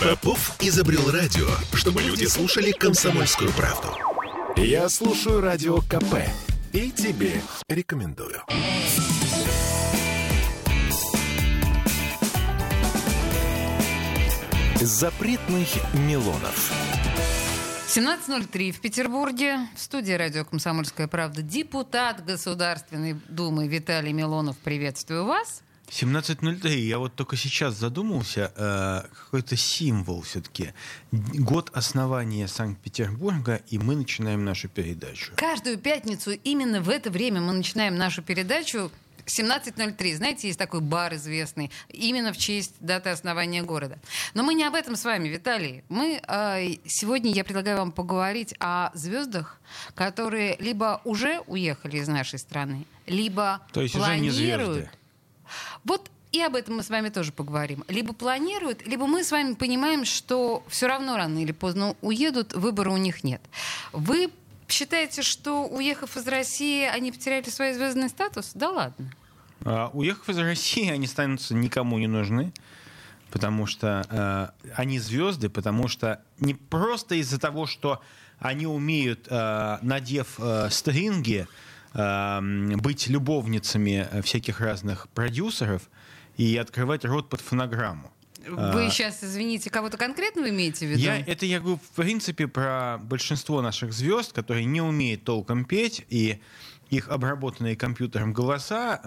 Попов изобрел радио, чтобы люди слушали комсомольскую правду. Я слушаю радио КП и тебе рекомендую. Запретных Милонов. 17.03 в Петербурге. В студии радио «Комсомольская правда» депутат Государственной Думы Виталий Милонов. Приветствую вас. 17.03. Я вот только сейчас задумался, э, какой-то символ все-таки. Год основания Санкт-Петербурга, и мы начинаем нашу передачу. Каждую пятницу именно в это время мы начинаем нашу передачу 17.03. Знаете, есть такой бар известный, именно в честь даты основания города. Но мы не об этом с вами, Виталий. Мы э, сегодня я предлагаю вам поговорить о звездах, которые либо уже уехали из нашей страны, либо То есть планируют. уже не звезды. Вот и об этом мы с вами тоже поговорим. Либо планируют, либо мы с вами понимаем, что все равно рано или поздно уедут, выбора у них нет. Вы считаете, что уехав из России, они потеряли свой звездный статус? Да ладно. А, уехав из России, они станутся никому не нужны, потому что э, они звезды, потому что не просто из-за того, что они умеют, э, надев э, стринги, быть любовницами э, всяких разных продюсеров и открывать рот под фонограмму. Вы А, сейчас, извините, кого-то конкретного имеете в виду? Я, это я говорю, в принципе, про большинство наших звезд, которые не умеют толком петь, и их обработанные компьютером голоса,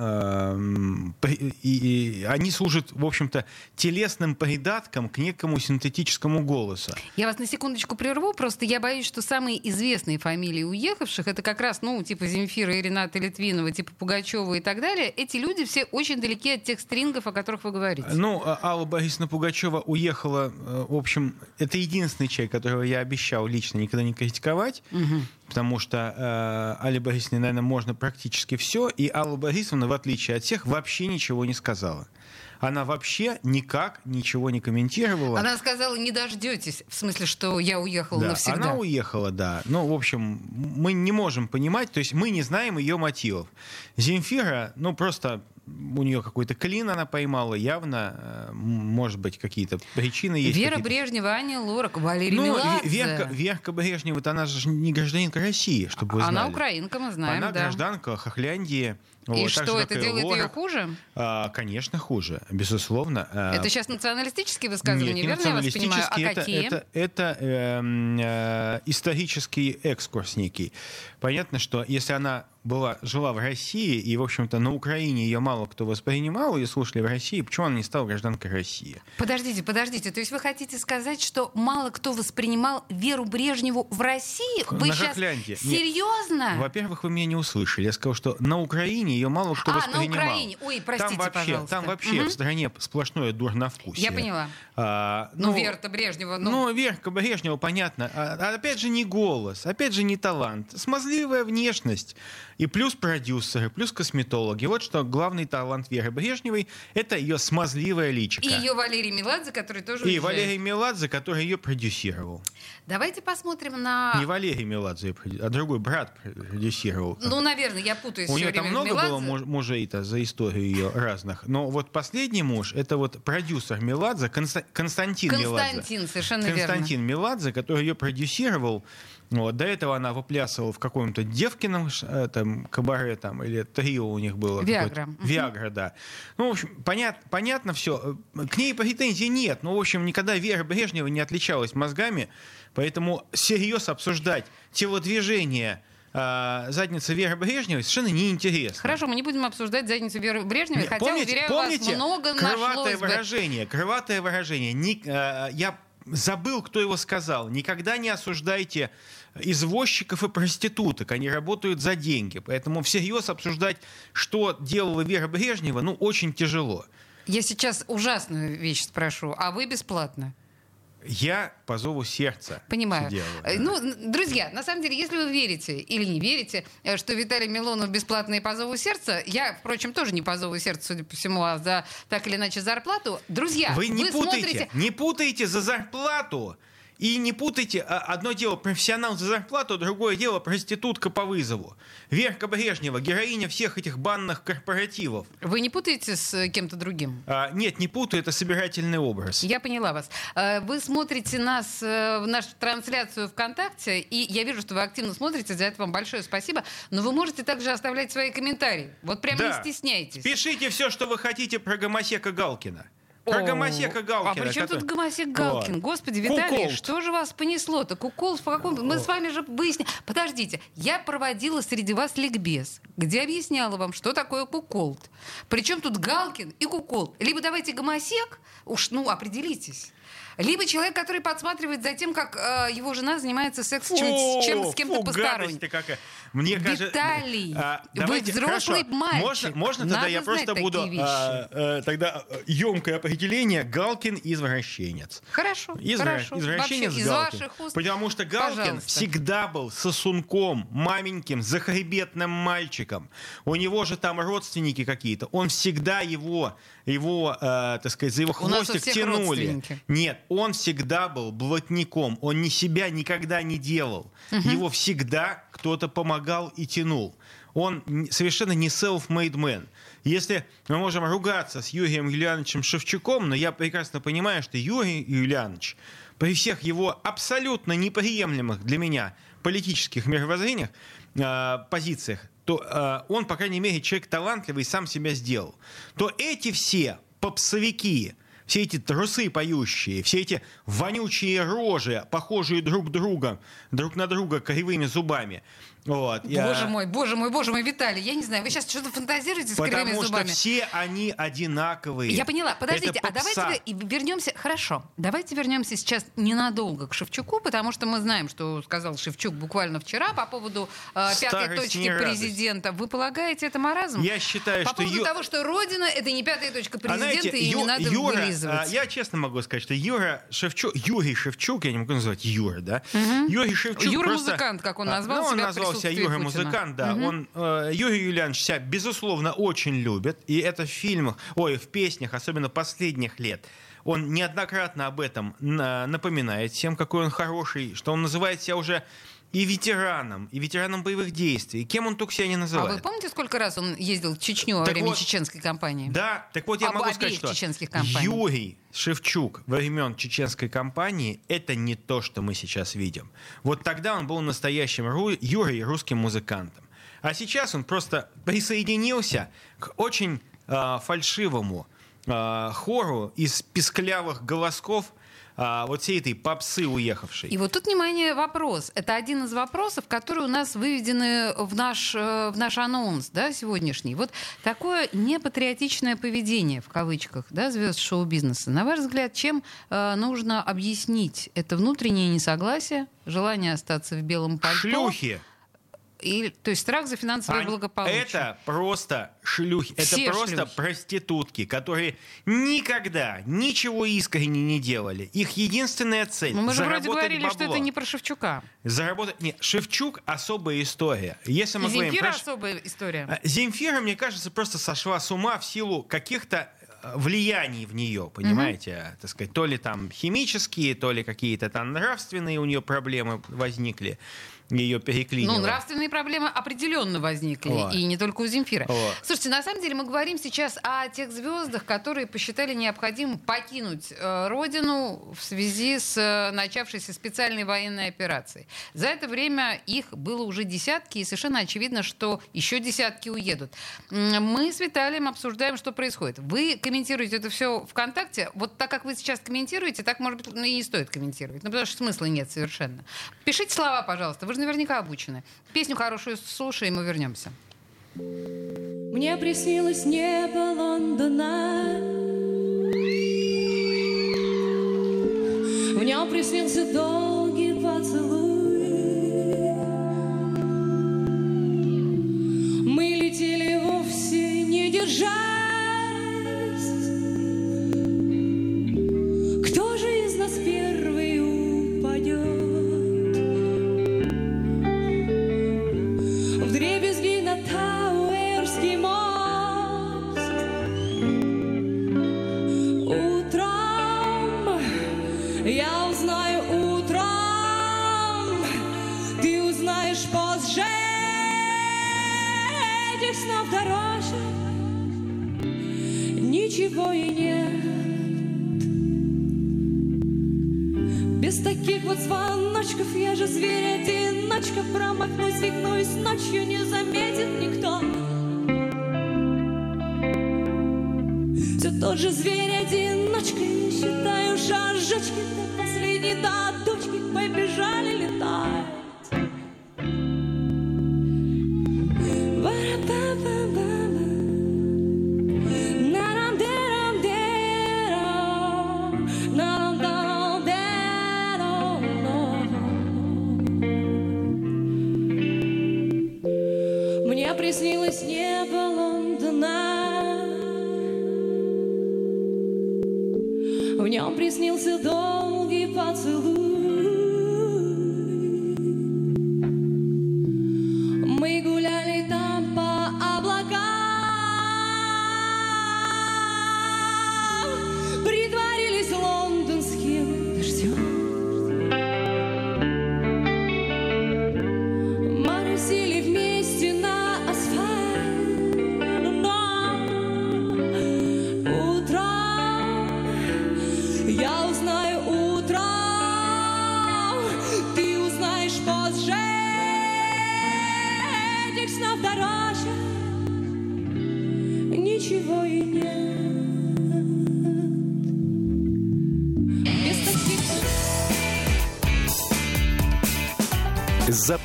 при- и, и они служат, в общем-то, телесным придатком к некому синтетическому голосу. Я вас на секундочку прерву, просто я боюсь, что самые известные фамилии уехавших, это как раз, ну, типа Земфира и Рената Литвинова, типа Пугачева и так далее, эти люди все очень далеки от тех стрингов, о которых вы говорите. Ну, а Алла Борисовна Пугачева уехала, э, в общем, это единственный человек, которого я обещал лично никогда не критиковать, потому что э, Алле Борисовне, наверное, можно практически все, и Алла Борисовна, в отличие от всех, вообще ничего не сказала. Она вообще никак ничего не комментировала. Она сказала, не дождетесь, в смысле, что я уехала Да, навсегда. Она уехала, да. Ну, в общем, мы не можем понимать, то есть мы не знаем ее мотивов. Земфира, ну, просто у нее какой-то клин она поймала, явно, э, может быть, какие-то причины есть. Вера. Брежнева, Аня Лорак, Валерий Ну, Меладзе. Ве- Верка, Верка Брежнева, она же не гражданка России, чтобы вы Она знали. украинка, мы знаем, Она да. гражданка Хохляндии. И Вот, что, же, это делает ее Лорак. хуже? А, конечно, хуже, безусловно. А, Это сейчас националистические высказывания, нет, не верно я вас понимаю? А это, какие? это, это, эм, э, исторический экскурс некий. Понятно, что если она была, жила в России, и, в общем-то, на Украине ее мало кто воспринимал, ее слушали в России, почему она не стала гражданкой России? Подождите, подождите. То есть вы хотите сказать, что мало кто воспринимал Веру Брежневу в России? Вы На сейчас Хохлянде. Серьезно? Во-первых, вы меня не услышали. Я сказал, что на Украине ее мало кто А, на воспринимал. Украине. Ой, простите, там вообще, пожалуйста. Там вообще Мгм. в стране сплошное дурновкусие. Я поняла. А, Ну, Вера-то Брежнева, ну... Ну, Верка Брежнева, понятно. А, а опять же, не голос, опять же, не талант. Смазливая внешность. И плюс продюсеры, плюс косметологи. Вот что главный талант Веры Брежневой — это ее смазливая личико. И ее Валерий Меладзе, который тоже И уезжает. Валерий Меладзе, который ее продюсировал. Давайте посмотрим на... Не Валерий Меладзе, проду- а другой брат продюсировал. Ну, наверное, я путаюсь У нее там много Меладзе. было муж- мужей-то за историю ее разных. Но вот последний муж — это вот продюсер Меладзе, Конста- Константин, Меладзе. Константин, совершенно верно. Константин Меладзе, который ее продюсировал. Вот, до этого она выплясывала в каком-то девкином там, кабаре там, или трио у них было. Виагра. Виагра, да. Ну, в общем, понят, понятно все. К ней претензий нет. Но, в общем, никогда Вера Брежнева не отличалась мозгами. Поэтому всерьез обсуждать телодвижение а, задницы Веры Брежневой совершенно неинтересно. Хорошо, мы не будем обсуждать задницу Веры Брежневой, Не, хотя, помните, уверяю помните вас, много крылатое нашлось бы. выражение, крылатое выражение. Ни- э, я забыл, кто его сказал. Никогда не осуждайте извозчиков и проституток. Они работают за деньги. Поэтому всерьез обсуждать, что делала Вера Брежнева, ну, очень тяжело. Я сейчас ужасную вещь спрошу, а вы бесплатно? Я по зову сердца Понимаю. сидела. Э, Ну, н- друзья, на самом деле, если вы верите или не верите, э, что Виталий Милонов бесплатный по зову сердца, я, впрочем, тоже не по зову сердца, судя по всему, а за так или иначе зарплату, друзья, Вы не путайте, смотрите... не путайте за зарплату И не путайте, а, одно дело профессионал за зарплату, другое дело проститутка по вызову. Верка Брежнева, героиня всех этих банных корпоративов. Вы не путаете с э, кем-то другим? А, нет, не путаю, это собирательный образ. Я поняла вас. Э, вы смотрите нас э, в нашу трансляцию ВКонтакте, и я вижу, что вы активно смотрите, за это вам большое спасибо. Но вы можете также оставлять свои комментарии. Вот прям Да. не стесняйтесь. Пишите все, что вы хотите про гомосека Галкина. Про О, гомосека Галкина. А при чем который- тут Гомосек Галкин? Вот. Господи, Виталий, что же вас понесло-то? Кукол, по какому... Мы с вами же выяснили... Подождите, я проводила среди вас ликбез, где объясняла вам, что такое куколд. Причем тут Галкин и куколд. Либо давайте Гомосек, уж, ну, определитесь. Либо человек, который подсматривает за тем, как э, его жена занимается сексом чем, чем с кем-то фу, посторонним. какая. Мне кажется, Виталий, а, вы давайте, взрослый хорошо, мальчик. Можно, можно тогда Надо я просто буду а, а, тогда емкое определение Галкин извращенец. Хорошо, Извра- хорошо. Извращенец Вообще, из Галкин. ваших уст, Потому что Галкин пожалуйста. всегда был сосунком, маменьким, захребетным мальчиком. У него же там родственники какие-то. Он всегда его, его э, так сказать, за его хвостик тянули. Нет, он всегда был блатником. Он ни себя никогда не делал. Его всегда кто-то помогал и тянул. Он совершенно не self-made man. Если мы можем ругаться с Юрием Юлиановичем Шевчуком, но я прекрасно понимаю, что Юрий Юлианович при всех его абсолютно неприемлемых для меня политических мировоззрениях, э, позициях, то э, он, по крайней мере, человек талантливый, сам себя сделал. То эти все попсовики, все эти трусы поющие, все эти вонючие рожи, похожие друг друга, друг на друга кривыми зубами. Вот. Я- Боже мой, боже мой, боже мой, Виталий, я не знаю, вы сейчас что-то фантазируете с кривыми Потому что зубами? все они одинаковые. Я поняла. Подождите, а давайте вернемся. Хорошо. Давайте вернемся сейчас ненадолго к Шевчуку, потому что мы знаем, что сказал Шевчук буквально вчера по поводу э, пятой точки не радость. президента. Вы полагаете это маразм? Я считаю, по что поводу Ю- того, что Родина это не пятая точка А президента, знаете, и не Ю- надо Юра, вылизывать. а, я честно могу сказать, что Юра Шевчук, Юрий Шевчук, я не могу называть Юра, да? Юрий Шевчук Юра просто- музыкант, как он А, назвал ну, он себя в назвал себя присутствии Юра Путина. музыкант, да. Он, э, Юрий Юлианович себя, безусловно, очень любит, и это в фильмах, ой, в песнях, особенно последних лет, он неоднократно об этом на- напоминает всем, какой он хороший, что он называет себя уже и ветераном, и ветераном боевых действий. И кем он только себя не А называет. вы помните, сколько раз он ездил в Чечню во Так время вот, чеченской кампании? Да, так вот я Об могу сказать, что чеченских. Юрий Шевчук во времен чеченской кампании это не то, что мы сейчас видим. Вот тогда он был настоящим ру- Юрой русским музыкантом. А сейчас он просто присоединился к очень а, фальшивому а, хору из писклявых голосков а, вот всей этой попсы уехавшей. И вот тут, внимание, вопрос. Это один из вопросов, которые у нас выведены в наш, э, в наш анонс да, сегодняшний. Вот такое непатриотичное поведение, в кавычках, да, звезд шоу-бизнеса. На ваш взгляд, чем э, нужно объяснить это внутреннее несогласие, желание остаться в белом пальто? Шлюхи. И, то есть страх за финансовое Ань, благополучие. Это просто шлюхи. Все это просто шлюхи. проститутки, которые никогда ничего искренне не делали. Их единственная цель Ну, мы же вроде говорили, что бабло. это не про Шевчука. Заработать... Нет, Шевчук особая история. Если мы И говорим Земфира про особая история. А, Земфира, мне кажется, просто сошла с ума в силу каких-то э, влияний в нее, понимаете, так сказать, то ли там химические, то ли какие-то там нравственные у нее проблемы возникли, ее переклинило. Ну, нравственные проблемы определенно возникли, Вот. и не только у Земфира. Вот. Слушайте, на самом деле мы говорим сейчас о тех звездах, которые посчитали необходимым покинуть э, родину в связи с э, начавшейся специальной военной операцией. За это время их было уже десятки, и совершенно очевидно, что еще десятки уедут. Мы с Виталием обсуждаем, что происходит. Вы комментируете это все ВКонтакте. Вот так, как вы сейчас комментируете, так, может быть, ну, и не стоит комментировать. Ну, потому что смысла нет совершенно. Пишите слова, пожалуйста. Вы же наверняка обучены. Песню хорошую слушаем и вернемся. Мне приснилось небо Лондона В нем приснился долгий поцелуй Мы летели вовсе не держась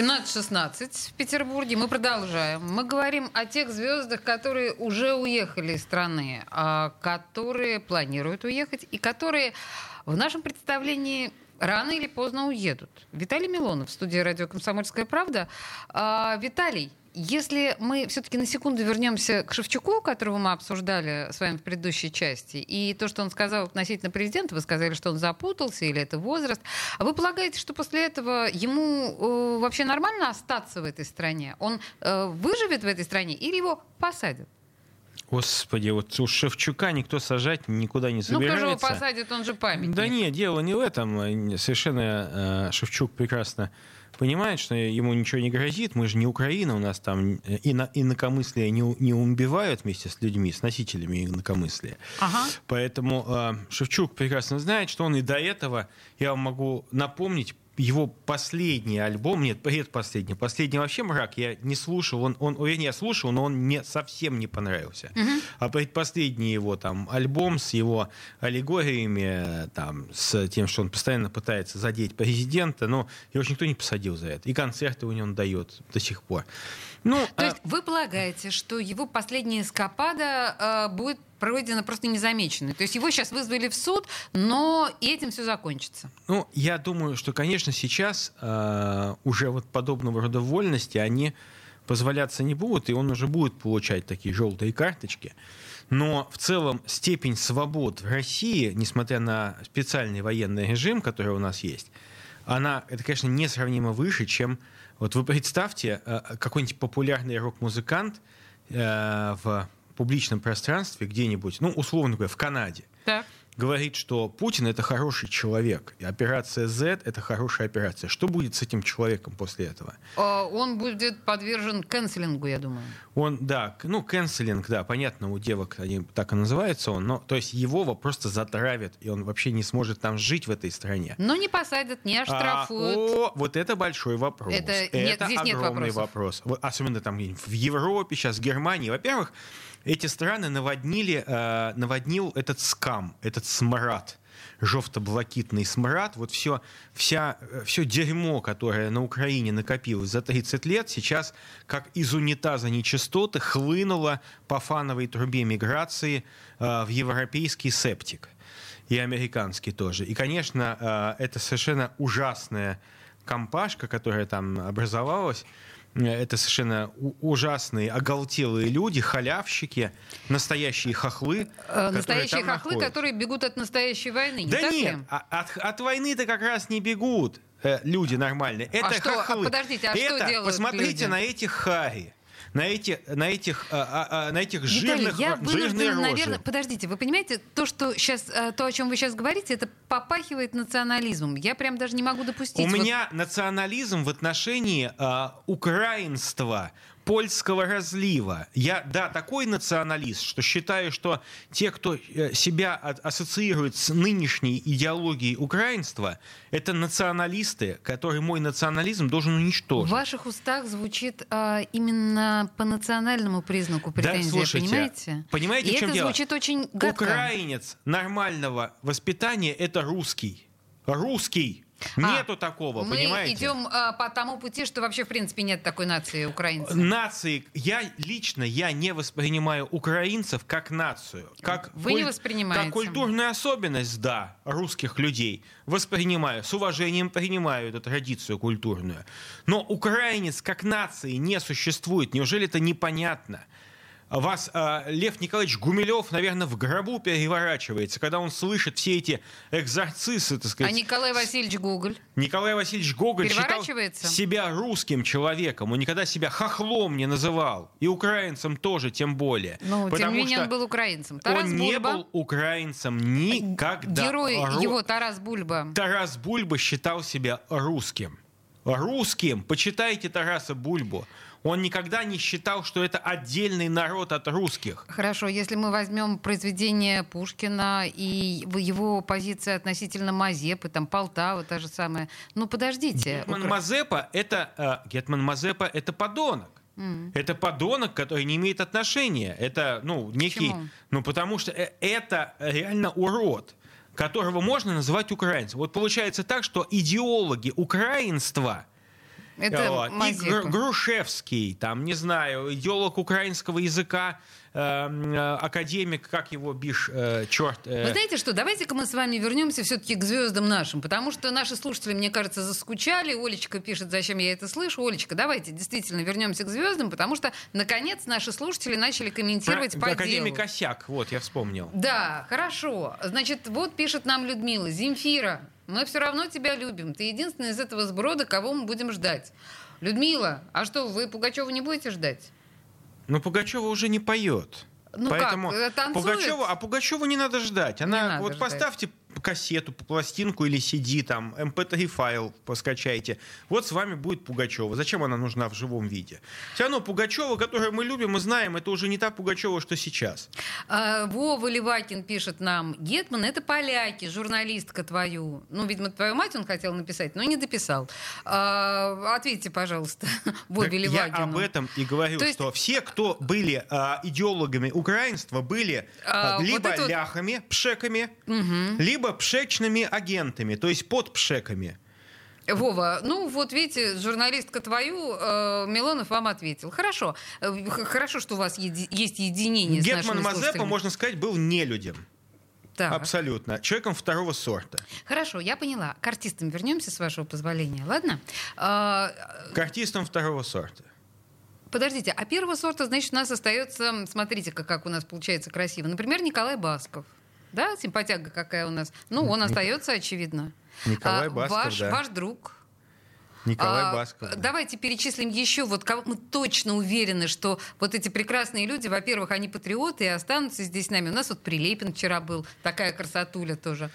17.16 в Петербурге. Мы продолжаем. Мы говорим о тех звездах, которые уже уехали из страны, а которые планируют уехать и которые в нашем представлении рано или поздно уедут. Виталий Милонов в студии радио «Комсомольская правда». А, Виталий, если мы все-таки на секунду вернемся к Шевчуку, которого мы обсуждали с вами в предыдущей части, и то, что он сказал относительно президента, вы сказали, что он запутался или это возраст. А вы полагаете, что после этого ему э, вообще нормально остаться в этой стране? Он э, выживет в этой стране или его посадят? Господи, вот у Шевчука никто сажать никуда не Ну, собирается. кто же его посадит, он же памятник. Да нет, дело не в этом. Совершенно э, Шевчук прекрасно понимает, что ему ничего не грозит. Мы же не Украина, у нас там э, ино- инакомыслие не, не убивают вместе с людьми, с носителями инакомыслия. Ага. Поэтому э, Шевчук прекрасно знает, что он и до этого, я вам могу напомнить, его последний альбом, нет, предпоследний, последний вообще мрак, я не слушал, он, он, вернее, я слушал, но он мне совсем не понравился. А предпоследний его там альбом с его аллегориями, там, с тем, что он постоянно пытается задеть президента, но его же никто не посадил за это. И концерты у него он дает до сих пор. Ну, То а- есть вы полагаете, что его последняя эскапада э, будет пройдена просто незамеченной? То есть его сейчас вызвали в суд, но этим все закончится? Ну, я думаю, что, конечно, сейчас э, уже вот подобного рода вольности они позволяться не будут, и он уже будет получать такие желтые карточки. Но в целом степень свобод в России, несмотря на специальный военный режим, который у нас есть, она, это, конечно, несравнимо выше, чем... Вот вы представьте, э, какой-нибудь популярный рок-музыкант э, в публичном пространстве где-нибудь, ну, условно говоря, в Канаде, Так. Говорит, что Путин это хороший человек, и операция Z это хорошая операция. Что будет с этим человеком после этого? Э, Он будет подвержен канцелингу, я думаю. Он, да, ну, канцелинг, да, понятно, у девок они так и называется он, но, то есть его просто затравят, и он вообще не сможет там жить в этой стране. Но не посадят, не А, оштрафуют. о, вот это большой вопрос. Это нет- здесь нет огромный вопросов. вопрос. Вот особенно там в Европе, сейчас в Германии. Во-первых, эти страны наводнили, э, наводнил этот скам, этот смрад жовто-блакитный смрад, вот все, вся, все дерьмо, которое на Украине накопилось за 30 лет, сейчас как из унитаза нечистоты хлынуло по фановой трубе миграции э, в европейский септик и американский тоже. И, конечно, э, это совершенно ужасная компашка, которая там образовалась. Это совершенно ужасные, оголтелые люди, халявщики, настоящие хохлы. Э, Настоящие хохлы, находятся. которые бегут от настоящей войны. Не Да так нет, а- от, от войны-то как раз не бегут. э, люди нормальные. Это что? А хохлы. подождите, а что это, делают посмотрите люди? на этих хари. На, эти, на этих, а, а, а, на этих Виталий, жирных, я жирные рожи. наверное, подождите, вы понимаете, то, что сейчас, то, о чем вы сейчас говорите, это попахивает национализмом. Я прям даже не могу допустить. У Вот меня национализм в отношении а, украинства, польского разлива. Я, да, такой националист, что считаю, что те, кто э, себя от- ассоциирует с нынешней идеологией украинства, это националисты, которые мой национализм должен В уничтожить. ваших устах звучит а, именно по национальному признаку Да, претензия, слушайте, понимаете? понимаете, И в чем это дело? звучит очень гадко. Украинец нормального воспитания это русский. Русский. А, Нету такого, Мы понимаете? идем а, по тому пути, что вообще в принципе нет такой нации украинцев. Нации, я лично я не воспринимаю украинцев как нацию, как Вы не воспринимаете. как культурную особенность, да, русских людей воспринимаю, с уважением принимаю эту традицию культурную. Но украинец как нации не существует. Неужели это непонятно? Вас а, Лев Николаевич Гумилев, наверное, в гробу переворачивается, когда он слышит все эти экзорцисы, так А сказать, Николай Васильевич Гоголь? Николай Васильевич Гоголь считал себя русским человеком. Он никогда себя хохлом не называл. И украинцем тоже, тем более. Ну, тем не менее, он был украинцем. Тарас он не Бульба, был украинцем никогда. герой Ру- его Тарас Бульба. Тарас Бульба считал себя русским. Русским. Почитайте Тараса Бульбу. Он никогда не считал, что это отдельный народ от русских. Хорошо, если мы возьмем произведение Пушкина и его позиция относительно Мазепы, там Полтава, та же самая. Ну, подождите. Гетман Укра- Мазепа это э, Гетман Мазепа это подонок. Это подонок, который не имеет отношения. Это ну некий, Почему? ну потому что э, это реально урод, которого можно называть украинцем. Вот получается так, что идеологи украинства Это вот, и Мазепа. Грушевский, там, не знаю, идеолог украинского языка, академик, как его бишь, э, черт. э, Вы знаете что, давайте-ка мы с вами вернемся все-таки к звездам нашим, потому что наши слушатели, мне кажется, заскучали. Олечка пишет, зачем я это слышу. Олечка, давайте действительно вернемся к звездам, потому что, наконец, наши слушатели начали комментировать про- по академик делу. Косяк, вот, я вспомнил. Да, хорошо. Значит, вот пишет нам Людмила. Земфира, мы все равно тебя любим. Ты единственная из этого сброда, кого мы будем ждать. Людмила, а что, вы Пугачева не будете ждать? Но Пугачева уже не поет. Ну Поэтому как, э, танцует? Пугачеву, а Пугачеву не надо ждать. Она надо вот ждать. поставьте кассету, пластинку или CD, там, MP3 файл поскачайте. Вот с вами будет Пугачева. Зачем она нужна в живом виде? Все равно Пугачева, которую мы любим и знаем, это уже не та Пугачева, что сейчас. А, Вова Левакин пишет нам, Гетман это поляки, журналистка твою. Ну, видимо, твою мать он хотел написать, но не дописал. А, ответьте, пожалуйста, Вове Так я Левакину. об этом и говорю, То есть- что все, кто были а, идеологами украинства, были а, А, вот либо это вот- ляхами, пшеками, либо пшечными агентами, то есть под пшеками. Вова, ну вот видите, журналистка твою, э, Милонов вам ответил. Хорошо. Э, Хорошо, что у вас еди- есть единение с Гетман нашими Мазепа, можно сказать, был нелюдем. Так. Абсолютно. Человеком второго сорта. Хорошо, я поняла. К артистам вернемся, с вашего позволения, ладно? А, К артистам второго сорта. Подождите, а первого сорта, значит, у нас остается, смотрите-ка, как у нас получается красиво. Например, Николай Басков. Да, симпатяга какая у нас. Ну, он остается, очевидно. Николай А, Басков, ваш, да. ваш друг. Николай А, Басков. да. Давайте перечислим еще. Вот кого мы точно уверены, что вот эти прекрасные люди, во-первых, они патриоты и останутся здесь с нами. У нас вот Прилепин вчера был, такая красотуля тоже.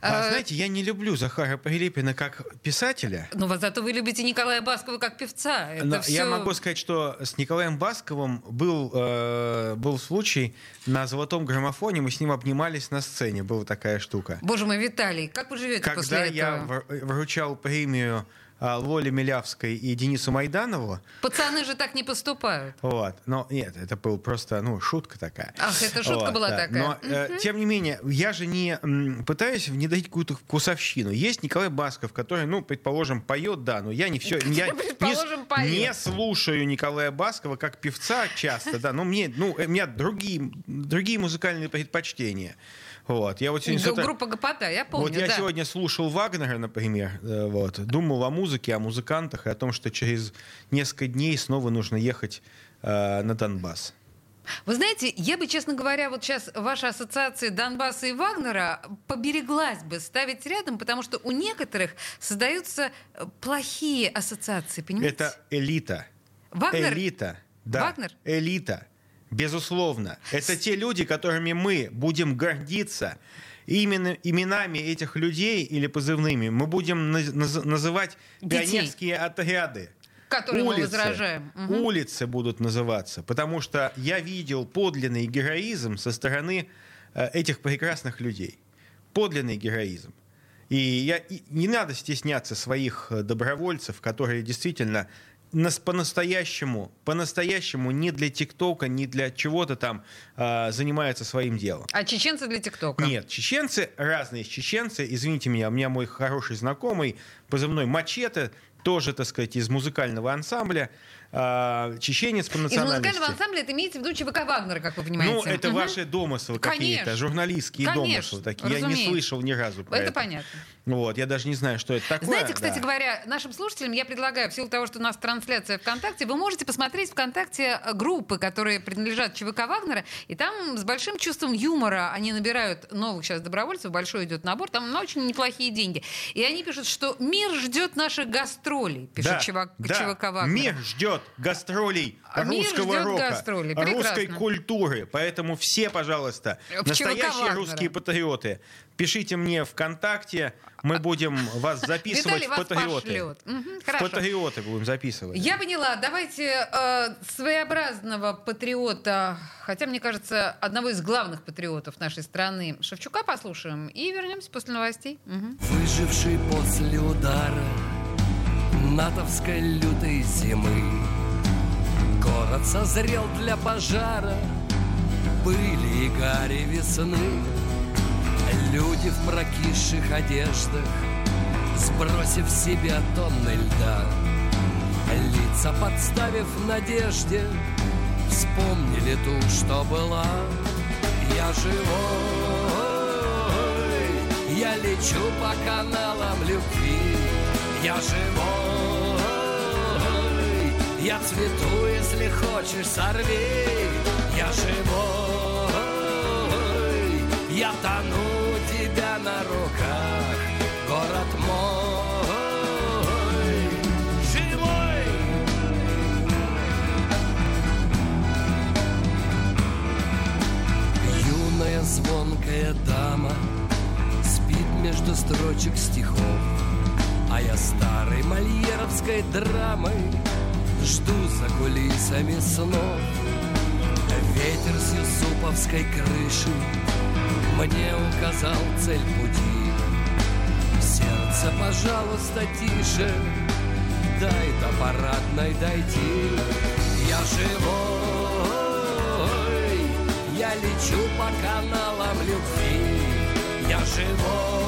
А, А, знаете, я не люблю Захара Прилепина как писателя. Ну, вот зато вы любите Николая Баскова как певца. Это Но всё- Я могу сказать, что с Николаем Басковым был, э, был случай на золотом граммофоне, мы с ним обнимались на сцене, была такая штука. Боже мой, Виталий, как вы живете Когда после я этого? вр- вручал премию а, Лоле Милявской и Денису Майданову, Пацаны же так не поступают. вот, но нет, это был просто, ну, шутка такая. Ах, это шутка была такая. Но, э, тем не менее, я же не м, пытаюсь внедрить какую-то вкусовщину. Есть Николай Басков, который, ну, предположим, поет, да, но я не все, я не, не слушаю Николая Баскова как певца часто, да, но мне, ну, э, у меня другие, другие музыкальные предпочтения. Вот, я вот сегодня Группа Гопота, я помню, вот я да. сегодня слушал Вагнера, например, э, вот, думал о музыке, о музыкантах и о том, что через несколько дней снова нужно ехать э, на Донбасс. Вы знаете, я бы, честно говоря, вот сейчас ваша ассоциация Донбасса и Вагнера побереглась бы ставить рядом, потому что у некоторых создаются э, плохие ассоциации, понимаете? Это элита. Вагнер? Элита. Да. Вагнер? Элита. Безусловно. Это те люди, которыми мы будем гордиться. И именно именами этих людей или позывными мы будем наз- наз- называть Детей. пионерские отряды. Которые мы возражаем. Мгм. улицы будут называться, потому что я видел подлинный героизм со стороны э, этих прекрасных людей. Подлинный героизм. И, я, и не надо стесняться своих э, добровольцев, которые действительно нас по-настоящему, по-настоящему не для ТикТока, не для чего-то там э, занимаются своим делом. А чеченцы для ТикТока? Нет, чеченцы, разные чеченцы, извините меня, у меня мой хороший знакомый, позывной Мачете, тоже, так сказать, из музыкального ансамбля, а, чеченец по Из национальности. музыкального ансамбля это имеется в виду ЧВК Вагнера, как вы понимаете. Ну, это Мгм. ваши домыслы какие-то, журналистские Конечно, домыслы такие. Я не разумеется. слышал ни разу про это. Это понятно. Вот, я даже не знаю, что это такое. Знаете, кстати да. говоря, нашим слушателям я предлагаю, в силу того, что у нас трансляция ВКонтакте, вы можете посмотреть ВКонтакте э, группы, которые принадлежат ЧВК Вагнера, и там с большим чувством юмора они набирают новых сейчас добровольцев, большой идет набор, там на очень неплохие деньги. И они пишут, что мир ждет наших гастролей, пишет да, ЧВК, да. ЧВК Вагнера. Мир ждет гастролей А русского ждет рока, гастролей. русской культуры. Поэтому все, пожалуйста, В настоящие русские патриоты, пишите мне ВКонтакте, мы будем вас записывать Виталий в патриоты. Мгм, В патриоты будем записывать. Я поняла. Давайте э, своеобразного патриота, хотя, мне кажется, одного из главных патриотов нашей страны, Шевчука, послушаем и вернемся после новостей. Мгм. Выживший после удара натовской лютой зимы. Город созрел для пожара Пыли и гари весны. Люди в прокисших одеждах Сбросив с себя тонны льда. Лица подставив надежде Вспомнили ту, что была. Я живой Я лечу по каналам любви. Я живой Я цвету, если хочешь, сорви. Я живой. Я тону тебя на руках. Город мой. Живой. Юная звонкая дама Спит между строчек стихов А я старой мольеровской драмой Жду за кулисами снов Ветер с юсуповской крыши Мне указал цель пути. Сердце, пожалуйста, тише Дай до парадной дойти. Я живой Я лечу по каналам любви Я живой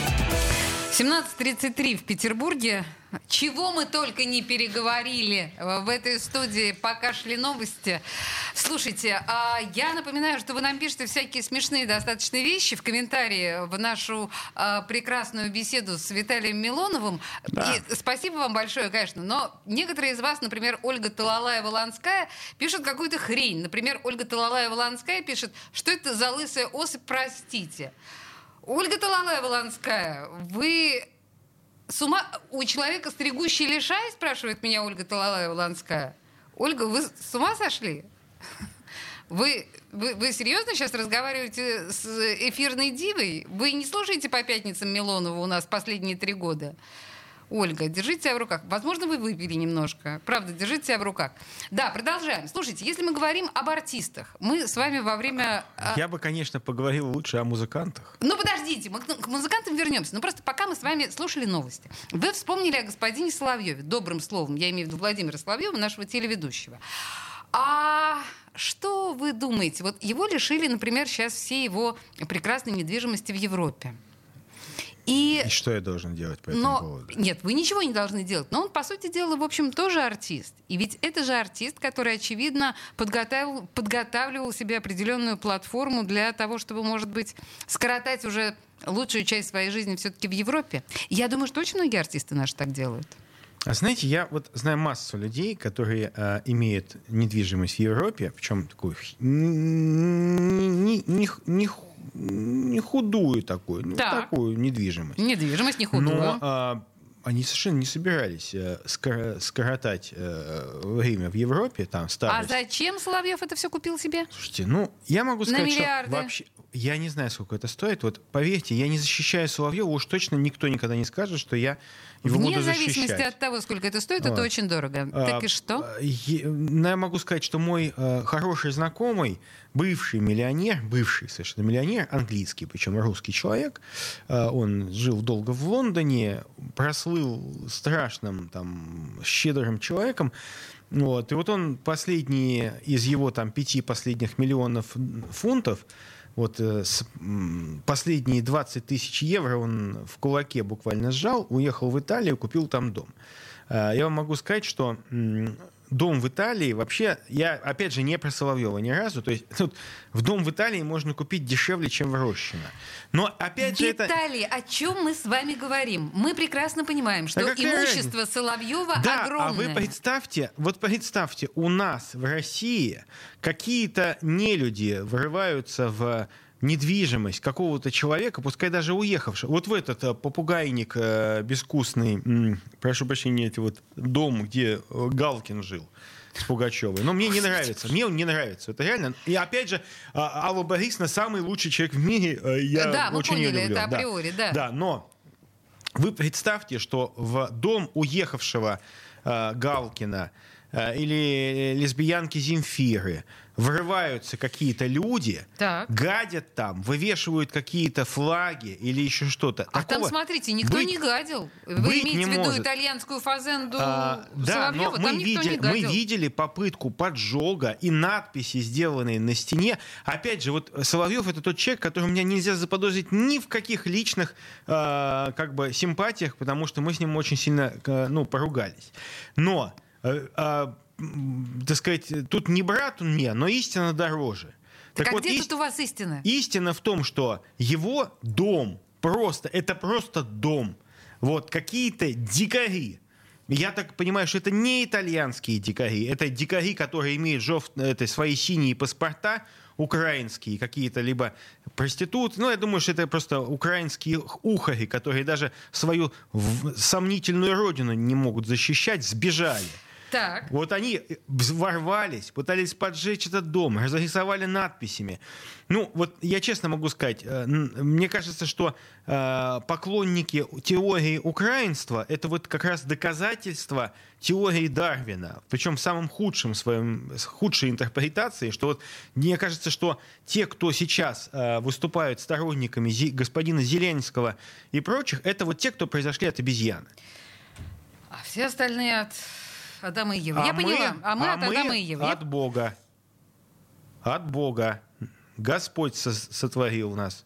17.33 в Петербурге. Чего мы только не переговорили в этой студии, пока шли новости. Слушайте, а я напоминаю, что вы нам пишете всякие смешные достаточно вещи в комментарии в нашу а, прекрасную беседу с Виталием Милоновым. Да. И спасибо вам большое, конечно. Но некоторые из вас, например, Ольга Талалаева-Ланская, пишут какую-то хрень. Например, Ольга Талалаева-Ланская пишет, что это за лысая особь, простите. Ольга Талалаева-Ланская, вы с ума... У человека стригущий лишай, спрашивает меня Ольга Талалаева-Ланская. Ольга, вы с ума сошли? Вы, вы, вы серьезно сейчас разговариваете с эфирной дивой? Вы не слушаете по пятницам Милонова у нас последние три года? Ольга, держите себя в руках. Возможно, вы выпили немножко. Правда, держите себя в руках. Да, продолжаем. Слушайте, если мы говорим об артистах, мы с вами во время... а, Я бы, конечно, поговорил лучше о музыкантах. ну, подождите, мы к, музыкантам вернемся. Ну, просто пока мы с вами слушали новости. Вы вспомнили о господине Соловьеве. Добрым словом, я имею в виду Владимира Соловьева, нашего телеведущего. А что вы думаете? Вот его лишили, например, сейчас всей его прекрасной недвижимости в Европе. И, и что я должен делать по этому но, поводу? Нет, вы ничего не должны делать. Но он, по сути дела, в общем, тоже артист. И ведь это же артист, который, очевидно, подготавливал, подготавливал себе определенную платформу для того, чтобы, может быть, скоротать уже лучшую часть своей жизни все-таки в Европе. Я думаю, что очень многие артисты наши так делают. А знаете, я вот знаю массу людей, которые э, имеют недвижимость в Европе, причем такую не, не, не, не худую такую, ну, так. такую недвижимость. Недвижимость не худую. Но а, они совершенно не собирались э, скоротать э, время в Европе, там, старость. А зачем Соловьев это все купил себе? Слушайте, ну, я могу сказать, что вообще... Я не знаю, сколько это стоит. Вот поверьте, я не защищаю Соловьева, уж точно никто никогда не скажет, что я его Вне буду зависимости защищать. от того, сколько это стоит, вот. это очень дорого. А, так и что? Я, ну, я могу сказать, что мой э, хороший знакомый, бывший миллионер, бывший совершенно миллионер, английский, причем русский человек, э, он жил долго в Лондоне, прослыл страшным, там, щедрым человеком, вот. И вот он последние из его там пяти последних миллионов фунтов вот э, с, последние 20 тысяч евро он в кулаке буквально сжал, уехал в Италию, купил там дом. Э, я вам могу сказать, что дом в Италии вообще, я опять же не про Соловьева ни разу, то есть тут в дом в Италии можно купить дешевле, чем в Рощино. Но опять же это... Виталий, о чем мы с вами говорим? Мы прекрасно понимаем, что а имущество разница? Соловьева да, огромное. а вы представьте, вот представьте, у нас в России какие-то нелюди вырываются в недвижимость какого-то человека, пускай даже уехавшего. Вот в этот э, попугайник э, безвкусный, прошу прощения, эти вот дом, где э, Галкин жил с Пугачевой. Но мне не нравится. Мне он не нравится. Это реально. И опять же, а, Алла Борисовна самый лучший человек в мире. Я да, мы очень поняли, люблю. это априори, да. Да, но вы представьте, что в дом уехавшего э, Галкина э, или лесбиянки Земфиры врываются какие-то люди, так. гадят там, вывешивают какие-то флаги или еще что-то. А Такого там, смотрите, никто быть, не гадил. Вы имеете в виду может. итальянскую фазенду а, Да, но мы видели, мы видели попытку поджога и надписи, сделанные на стене. Опять же, вот Соловьев это тот человек, которого меня нельзя заподозрить ни в каких личных э, как бы симпатиях, потому что мы с ним очень сильно э, ну, поругались. Но э, э, так сказать, тут не брат мне, но истина дороже. Так, так а вот, где ист... тут у вас истина? Истина в том, что его дом просто, это просто дом. Вот какие-то дикари. Я так понимаю, что это не итальянские дикари, это дикари, которые имеют жёв... это, свои синие паспорта, украинские какие-то, либо проституты. Ну, я думаю, что это просто украинские ухари, которые даже свою сомнительную родину не могут защищать, сбежали. Так. Вот они ворвались, пытались поджечь этот дом, разрисовали надписями. Ну, вот я честно могу сказать, э, мне кажется, что э, поклонники теории украинства это вот как раз доказательство теории Дарвина, причем в самом худшем своем, худшей интерпретации, что вот мне кажется, что те, кто сейчас э, выступают сторонниками господина Зеленского и прочих, это вот те, кто произошли от обезьяны. А все остальные от Адама и Евы. А Я мы, поняла. А мы а от Адама и Евы. От Бога. От Бога. Господь сотворил нас.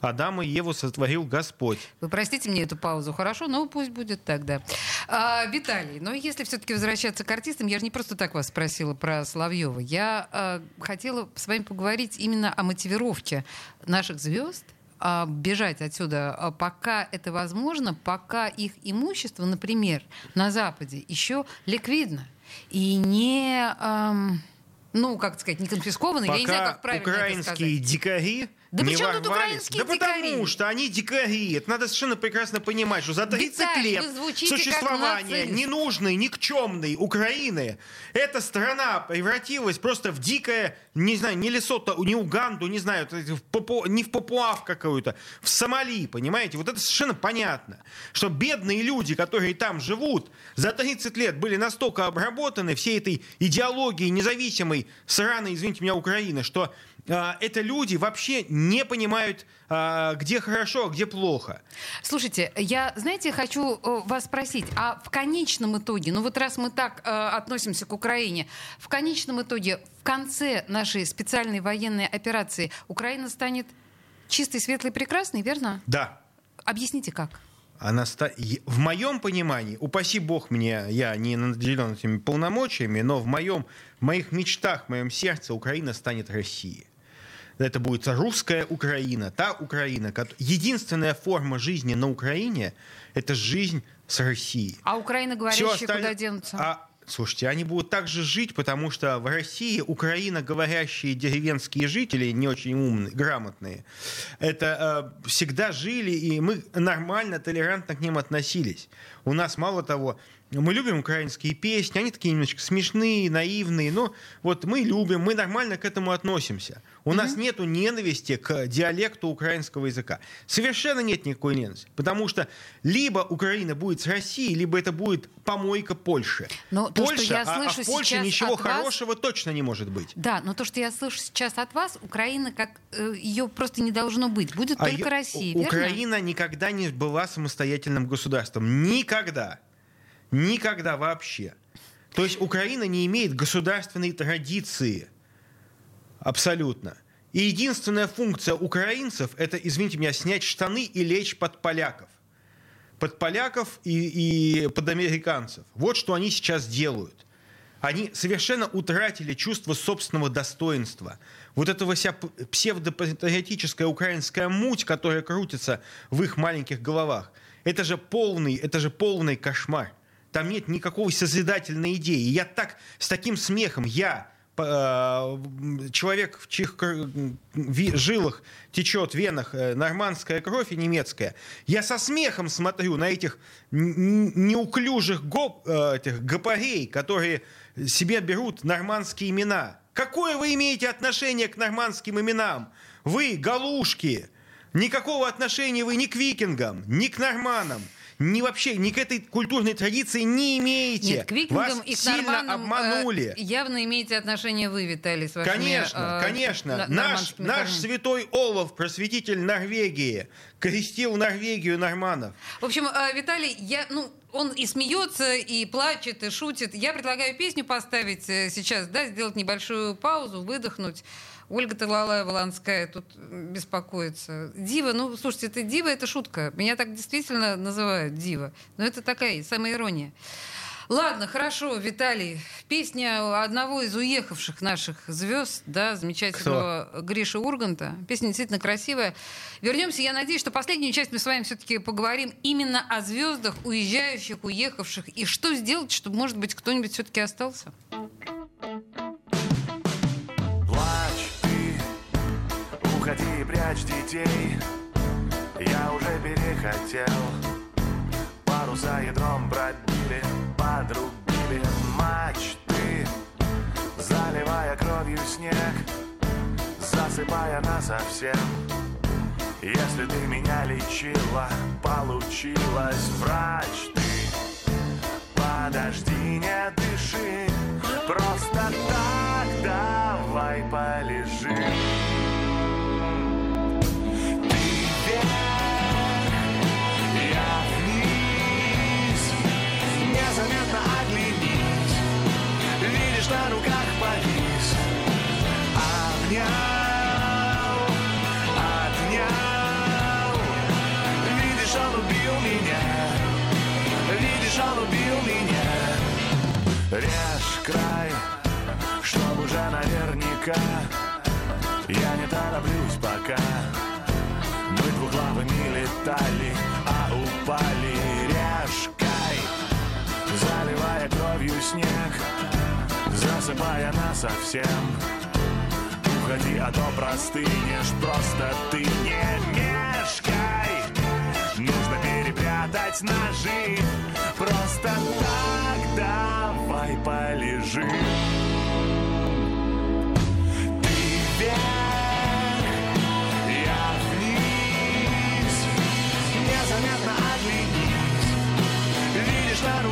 Адама и Еву сотворил Господь. Вы простите мне эту паузу, хорошо? Ну, пусть будет так, да. А, Виталий, но если все-таки возвращаться к артистам, я же не просто так вас спросила про Соловьева. Я а, хотела с вами поговорить именно о мотивировке наших звезд – бежать отсюда, а, пока это возможно, пока их имущество, например, на Западе еще ликвидно и не, ну, как сказать, не конфисковано, пока я не знаю, как правильно украинские это сказать. дикари да не при чем тут украинские Да дикари? потому что они дикари. Это надо совершенно прекрасно понимать, что за 30 Виталий, лет существования ненужной, никчемной Украины эта страна превратилась просто в дикое, не знаю, не Лесото, не Уганду, не знаю, в Папу, не в Папуав какую-то, в Сомали, понимаете? Вот это совершенно понятно, что бедные люди, которые там живут, за 30 лет были настолько обработаны всей этой идеологией независимой, сраной, извините меня, Украины, что это люди вообще не понимают, а, где хорошо, а где плохо. Слушайте, я, знаете, хочу э, вас спросить, а в конечном итоге, ну вот раз мы так э, относимся к Украине, в конечном итоге, в конце нашей специальной военной операции Украина станет чистой, светлой, прекрасной, верно? Да. Объясните, как? Она ста... В моем понимании, упаси бог мне, я не наделен этими полномочиями, но в, моем, в моих мечтах, в моем сердце Украина станет Россией это будет русская Украина, та Украина, единственная форма жизни на Украине – это жизнь с Россией. А Украина говорящие осталь... куда денутся? А, слушайте, они будут также жить, потому что в России Украина говорящие деревенские жители, не очень умные, грамотные, это э, всегда жили, и мы нормально, толерантно к ним относились. У нас, мало того, мы любим украинские песни, они такие немножко смешные, наивные, но вот мы любим, мы нормально к этому относимся. У mm-hmm. нас нет ненависти к диалекту украинского языка. Совершенно нет никакой ненависти. Потому что либо Украина будет с Россией, либо это будет помойка Польши. Но Польша, то, что я слышу а, а в Польше ничего хорошего вас... точно не может быть. Да, но то, что я слышу сейчас от вас, Украина, как э, ее просто не должно быть. Будет а только ее... Россия, Украина верно? никогда не была самостоятельным государством. Никогда. Никогда вообще. То есть Украина не имеет государственной традиции. Абсолютно. И единственная функция украинцев – это, извините меня, снять штаны и лечь под поляков. Под поляков и, и под американцев. Вот что они сейчас делают. Они совершенно утратили чувство собственного достоинства. Вот этого вся псевдопатриотическая украинская муть, которая крутится в их маленьких головах, это же полный, это же полный кошмар. Там нет никакой созидательной идеи. Я так, с таким смехом, я, человек, в чьих жилах течет венах э, нормандская кровь и немецкая, я со смехом смотрю на этих неуклюжих гоп, э, этих гопарей, которые себе берут нормандские имена. Какое вы имеете отношение к нормандским именам? Вы, галушки, никакого отношения вы ни к викингам, ни к норманам ни вообще, ни к этой культурной традиции не имеете. Нет, к викингам Вас и к сильно обманули. Э, явно имеете отношение вы, Виталий, с вашими Конечно, э, конечно. Наш, наш святой Олаф, просветитель Норвегии, крестил Норвегию норманов. В общем, э, Виталий, я, ну, он и смеется, и плачет, и шутит. Я предлагаю песню поставить э, сейчас, да, сделать небольшую паузу, выдохнуть. Ольга Талалая-Воланская тут беспокоится. Дива, ну, слушайте, это дива, это шутка. Меня так действительно называют дива. Но это такая самая ирония. Ладно, хорошо, Виталий. Песня одного из уехавших наших звезд, да, замечательного Кто? Гриши Урганта. Песня действительно красивая. Вернемся. Я надеюсь, что последнюю часть мы с вами все-таки поговорим именно о звездах, уезжающих, уехавших. И что сделать, чтобы, может быть, кто-нибудь все-таки остался? Уходи и прячь детей. Я уже перехотел. Паруса ядром пробили, подрубили. Мачты Заливая кровью снег Засыпая нас совсем. Если ты меня лечила, получилось. Врач ты. Подожди, не дыши. Просто так давай полежим на руках повис. Обнял, отнял Видишь, он убил меня. Видишь, он убил меня. Режь край, чтоб уже наверняка. Я не тороплюсь пока. Мы двуглавыми летали, а упали. Режь край, заливая кровью снег засыпая нас совсем. Уходи, а то простынешь, просто ты не мешкай. Нужно перепрятать ножи. Просто так давай полежи. Ты вверх, я вниз. Незаметно оглянись. Видишь, на руках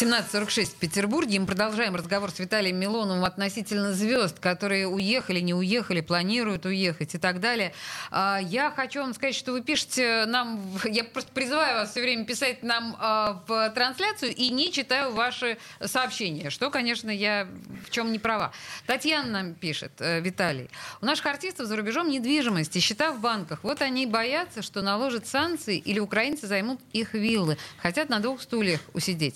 17.46 в Петербурге. Мы продолжаем разговор с Виталием Милоновым относительно звезд, которые уехали, не уехали, планируют уехать и так далее. А, Я хочу вам сказать, что вы пишете нам... Я просто призываю вас все время писать нам а, в трансляцию и не читаю ваши сообщения, что, конечно, я в чем не права. Татьяна нам пишет, э, Виталий. У наших артистов за рубежом недвижимость и счета в банках. Вот они боятся, что наложат санкции или украинцы займут их виллы. Хотят на двух стульях усидеть.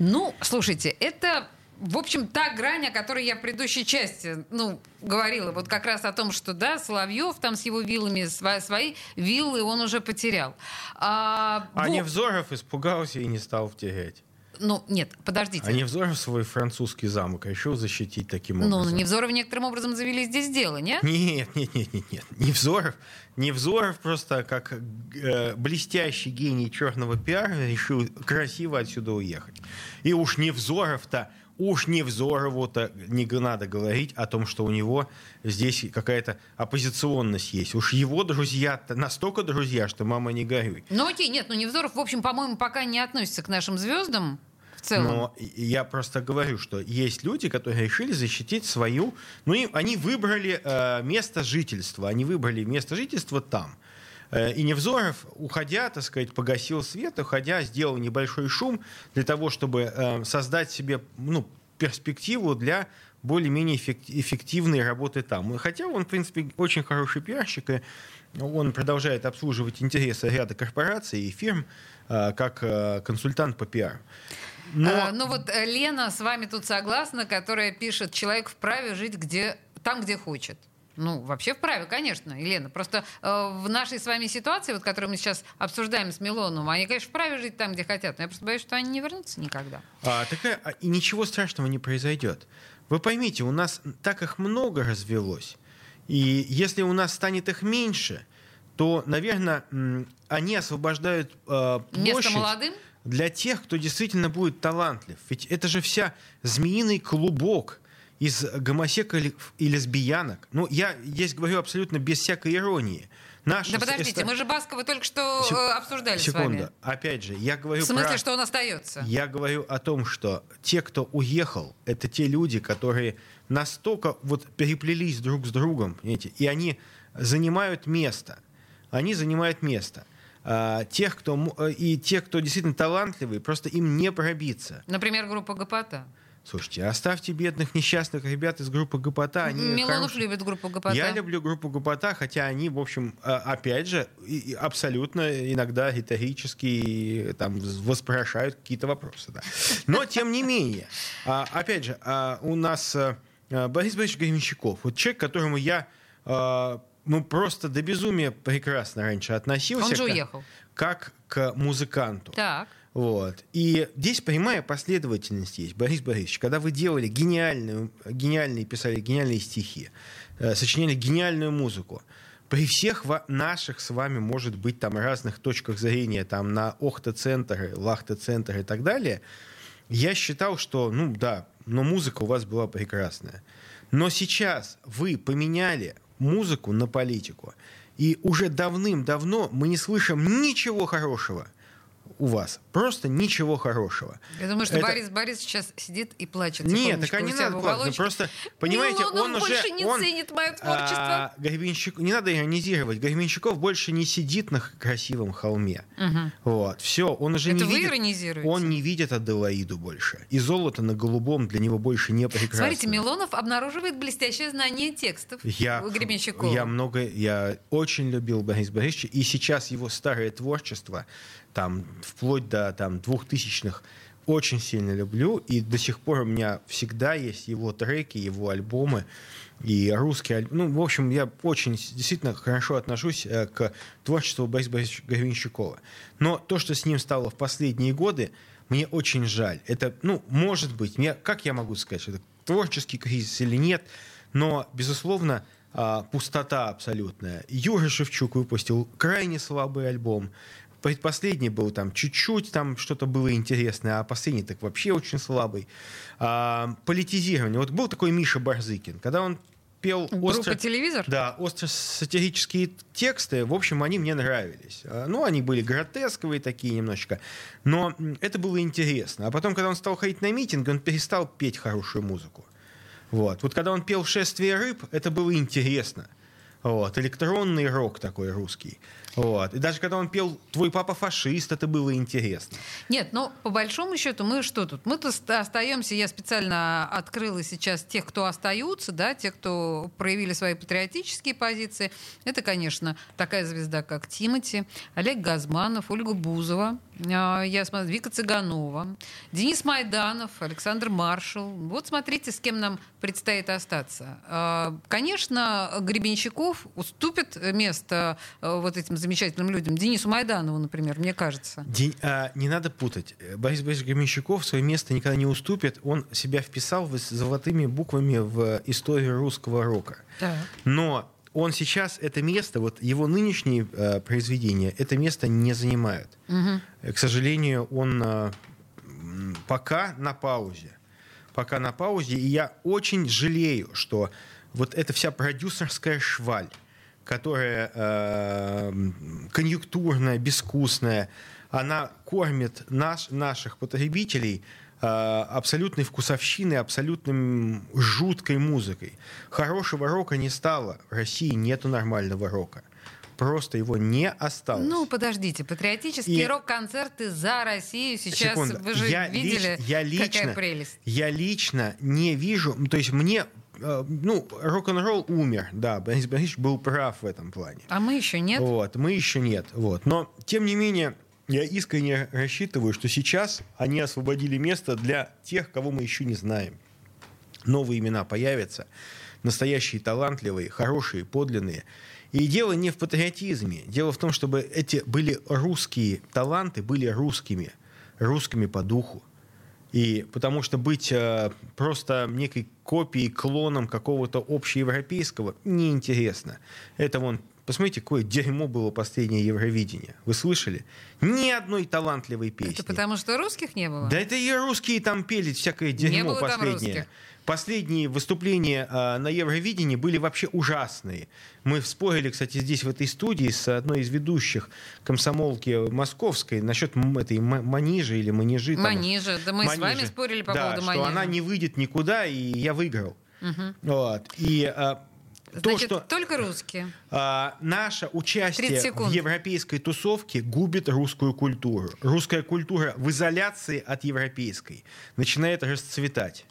Ну, слушайте, это в общем, та грань, о которой я в предыдущей части ну, говорила, вот как раз о том, что да, Соловьев там с его виллами, свои, свои виллы он уже потерял. А, А во- Невзоров испугался и не стал втерять. Ну, нет, подождите. А Невзоров свой французский замок решил защитить таким Ну, образом. Невзоров некоторым образом завели здесь дело, не? Нет, нет, нет, нет, нет. Невзоров, Невзоров просто как э, блестящий гений черного пиара решил красиво отсюда уехать. И уж Невзоров-то, уж Невзорову-то не надо говорить о том, что у него здесь какая-то оппозиционность есть. Уж его друзья настолько друзья, что мама не горюй. Ну, окей, нет, ну Невзоров, в общем, по-моему, пока не относится к нашим звездам в целом. Но я просто говорю, что есть люди, которые решили защитить свою... Ну, и они выбрали э, место жительства. Они выбрали место жительства там. Э, И Невзоров, уходя, так сказать, погасил свет, уходя, сделал небольшой шум для того, чтобы э, создать себе ну, перспективу для более-менее эффек- эффективной работы там. Хотя он, в принципе, очень хороший пиарщик, и он продолжает обслуживать интересы ряда корпораций и фирм э, как консультант по пиару. Но... А, ну вот э, Лена с вами тут согласна, которая пишет, человек вправе жить где, там, где хочет. Ну, вообще вправе, конечно, Елена. Просто э, в нашей с вами ситуации, вот, которую мы сейчас обсуждаем с Милоновым, они, конечно, вправе жить там, где хотят, но я просто боюсь, что они не вернутся никогда. А, такая, а, и ничего страшного не произойдет. Вы поймите, у нас так их много развелось. И если у нас станет их меньше, то, наверное, они освобождают э, Место площадь молодым? Для тех, кто действительно будет талантлив. Ведь это же вся змеиный клубок из гомосеков и лесбиянок. Ну, я здесь говорю абсолютно без всякой иронии. Наша Да подождите, эстра- мы же Баскова только что Сек- э, обсуждали с Секунду. вами. Опять же, я говорю В смысле, про... что он остается? Я говорю о том, что те, кто уехал, это те люди, которые настолько вот переплелись друг с другом, понимаете, и они занимают место. Они занимают место. А, тех, кто, э, и те, кто действительно талантливый, просто им не пробиться. Например, группа Гопота. Слушайте, оставьте бедных несчастных ребят из группы Гопота. Они Милонов хорошие. любит группу Гопота. Я люблю группу Гопота, хотя они, в общем, а, опять же, абсолютно иногда риторически там воспрошают какие-то вопросы. Да. Но, тем не менее, а, опять же, а, у нас Борис Борисович Гременщиков, вот человек, которому я ну, просто до безумия прекрасно раньше относился. Он же как- уехал. Как к музыканту. Так. Вот. И здесь прямая последовательность есть. Борис Борисович, когда вы делали гениальную, гениальные, писали гениальные стихи, э, сочиняли гениальную музыку, при всех ва- наших с вами, может быть, там разных точках зрения, там на Охта-центр, Лахта-центр и так далее, я считал, что, ну да, но музыка у вас была прекрасная. Но сейчас вы поменяли музыку на политику, и уже давным-давно мы не слышим ничего хорошего у вас. Просто ничего хорошего. Я думаю, что Это- Борис Борис сейчас сидит и плачет. Нет, так не надо плакать. Ну. Просто, понимаете, Милонов он уже... больше не он, ценит мое творчество. а, Гребенщик- не надо иронизировать. Гребенщиков больше не сидит на красивом холме. Вот. Все, он уже Это не вы видит... иронизируете? Он не видит Аделаиду больше. И золото на голубом для него больше не прекрасно. Смотрите, Милонов обнаруживает блестящее знание текстов Я, у Гребенщикова. я много, я очень любил Бориса Борисовича, и сейчас его старое творчество, там, вплоть до там, двухтысячных, очень сильно люблю, и до сих пор у меня всегда есть его треки, его альбомы, и русские альбомы. Ну, в общем, я очень действительно хорошо отношусь э, к творчеству Бориса Борисовича Гребенщикова. Но то, что с ним стало в последние годы, мне очень жаль. Это, ну, может быть, я, как я могу сказать, что это творческий кризис или нет, но, безусловно, а, пустота абсолютная. Юра Шевчук выпустил крайне слабый альбом. Предпоследний был там чуть-чуть, там что-то было интересное, а последний так вообще очень слабый. А, политизирование. Вот был такой Миша Барзыкин, когда он пел Группа «Телевизор»? Да, остро-сатирические тексты, в общем, они мне нравились. А, Ну, они были гротесковые такие немножечко, но это было интересно. А потом, когда он стал ходить на митинг, он перестал петь хорошую музыку. Вот. Вот когда он пел «Шествие рыб», это было интересно. Вот. Электронный рок такой русский. Вот. И даже когда он пел «Твой папа фашист», это было интересно. Нет, ну, по большому счету, мы что тут? Мы-то ст- остаемся, я специально открыла сейчас тех, кто остаются, да, тех, кто проявили свои патриотические позиции. Это, конечно, такая звезда, как Тимати, Олег Газманов, Ольга Бузова, а, я смотрю, Вика Цыганова, Денис Майданов, Александр Маршал. Вот смотрите, с кем нам предстоит остаться. А, Конечно, Гребенщиков уступит место а, вот этим замечательным людям. Денису Майданову, например, мне кажется. День- а, не надо путать. Борис Борисович Гременщиков свое место никогда не уступит. Он себя вписал в- золотыми буквами в историю русского рока. Но он сейчас это место, вот его нынешние э, произведения, это место не занимают. Э, К сожалению, он э, пока на паузе. Пока на паузе. И я очень жалею, что вот эта вся продюсерская шваль, которая э, конъюнктурная, безвкусная, она кормит наш, наших потребителей э, абсолютной вкусовщиной, абсолютным жуткой музыкой. Хорошего рока не стало. В России нету нормального рока. Просто его не осталось. Ну, подождите, патриотические И- рок-концерты за Россию сейчас, Секунду. вы же я видели, лич- я лично, какая прелесть. Я лично не вижу, то есть мне, ну, рок-н-ролл умер, да, Борис Борисович был прав в этом плане. А мы еще нет. Вот, мы еще нет. Вот. Но, тем не менее, я искренне рассчитываю, что сейчас они освободили место для тех, кого мы еще не знаем. Новые имена появятся, настоящие талантливые, хорошие, подлинные. И дело не в патриотизме. Дело в том, чтобы эти были русские таланты, были русскими, русскими по духу. И потому что быть э, просто некой копией, клоном какого-то общеевропейского неинтересно. Это вон, посмотрите, какое дерьмо было последнее Евровидение. Вы слышали? Ни одной талантливой песни. Это потому что русских не было? Да это и русские там пели всякое дерьмо было там последнее. русских. Последние выступления а, на Евровидении были вообще ужасные. Мы спорили, кстати, здесь, в этой студии, с одной из ведущих комсомолки московской насчет этой манижи или манижи. там. Манижа. Да мы с вами Манижи. спорили по да, поводу что манижа. она не выйдет никуда, и я выиграл. Вот. И а, то, Значит, что только русские. а, наше 30 участие в европейской тусовке губит русскую культуру. Русская культура в изоляции от европейской начинает расцветать.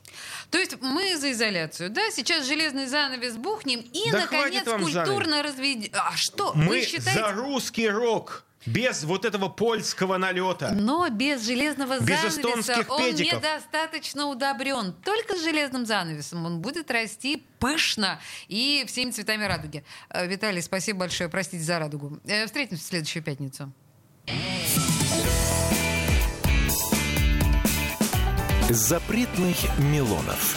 То есть мы за изоляцию, да? Сейчас железный занавес бухнем и, Да наконец, культурно разведем. А что, Мы вы считаете? за русский рок, без вот этого польского налета. Но без железного Без занавеса эстонских он педиков. недостаточно удобрен. Только с железным занавесом он будет расти пышно и всеми цветами радуги. Э, Виталий, спасибо большое. Простите за радугу. Э, Встретимся в следующую пятницу. Запретных Милонов.